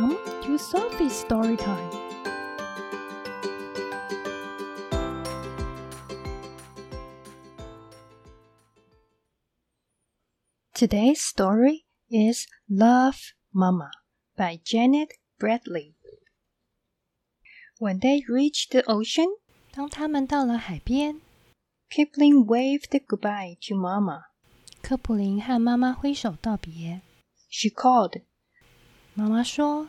Welcome to Sophie's Storytime. Today's story is Love Mama by Jeanette Bradley. When they reached the ocean, 当他们到了海边，Kipling waved goodbye to Mama. 科普林和妈妈挥手道别。She called. 妈妈说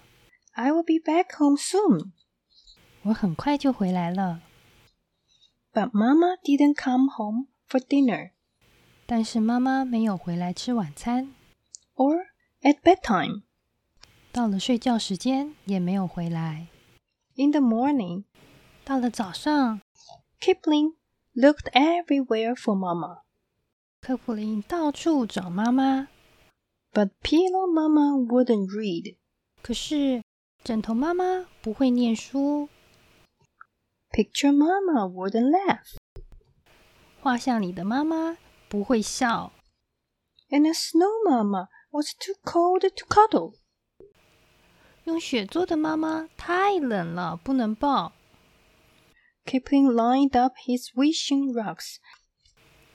I will be back home soon.：“ 我很快就回来了。 But Mama didn't come home for dinner ”但是妈妈没有回来吃晚餐， or at bedtime. 到了睡觉时间也没有回来。 In the morning, 到了早上， Kipling looked everywhere for Mama. 科普林到处找妈妈， But Pillow Mama wouldn't read. 可是 枕头妈妈不会念书， Picture Mama wouldn't laugh. 画像里的妈妈不会笑， And the Snow Mama was too cold to cuddle. 用雪做的妈妈太冷了，不能抱。 Kipling lined up his wishing rocks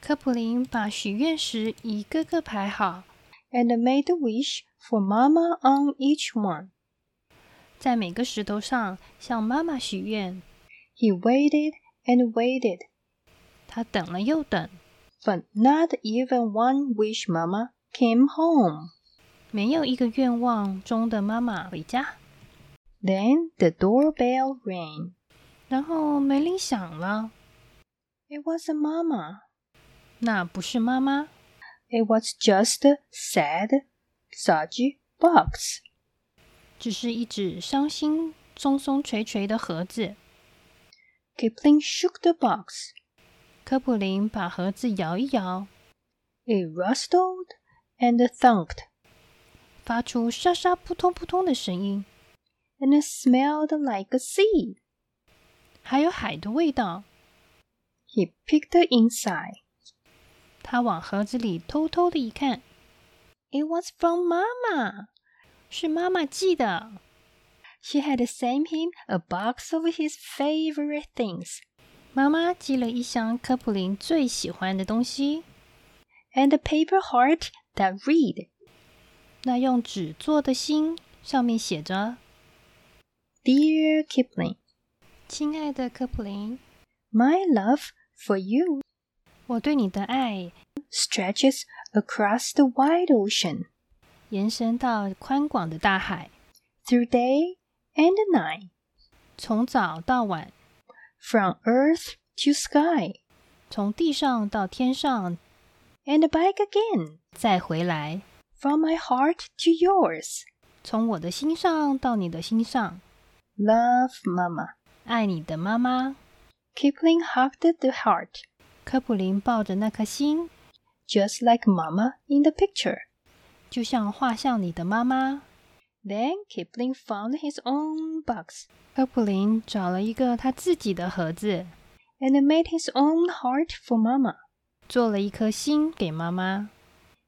科普林把许愿石一个个排好， and made a wish for Mama on each one. 在每个石头上向妈妈许愿。 He waited and waited, 他等了又等， but not even one wish Mama came home. 没有一个愿望中的妈妈回家。 Then the doorbell rang. 然后门铃响了， It wasn't Mama. 那不是妈妈， It was just a sad, soggy box. 只是一只伤心、松松垂垂的盒子。 Kipling shook the box. 科普林把盒子摇一摇， It rustled and thunked, 发出沙沙扑通扑通的声音， and it smelled like a sea. 还有海的味道。 He peeked inside. 他往盒子里偷偷的一看， It was from Mama. 是妈妈寄的。 She had sent him a box of his favorite things 妈妈寄了一箱科普林最喜欢的东西， and a paper heart that read, 那用纸做的心，上面写着 Dear Kipling,：“ 亲爱的科普林， my love for you 我对你的爱 stretches across the wide ocean, 延伸到宽广的大海， through day and night, 从早到晚， from earth to sky, 从地上到天上， and back again, 再回来， from my heart to yours. 从我的心上到你的心上。 Love, Mama. 爱你的妈妈。 Kipling hugged the heart, 科普林抱着那颗心， just like Mama in the picture. 就像画像里的妈妈。 Then Kipling found his own box 科普林找了一个他自己的盒子， and made his own heart for Mama. 做了一颗心给妈妈，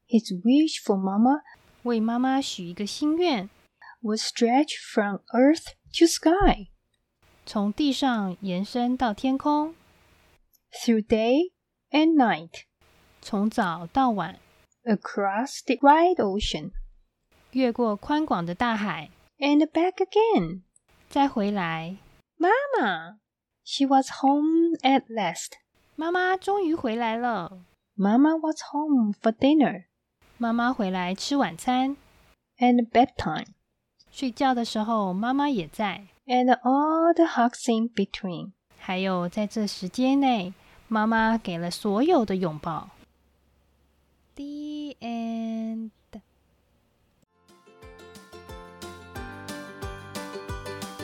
His wish for Mama 为妈妈许一个心愿， was stretched from earth to sky, 从地上延伸到天空， through day and night, 从早到晚， across the wide ocean, 越过宽广的大海， and back again. 再回来。 Mama! She was home at last. 妈妈终于回来了。 Mama was home for dinner 妈妈回来吃晚餐， and bedtime, 睡觉的时候妈妈也在， and all the hugs in between. 还有在这时间内，妈妈给了所有的拥抱。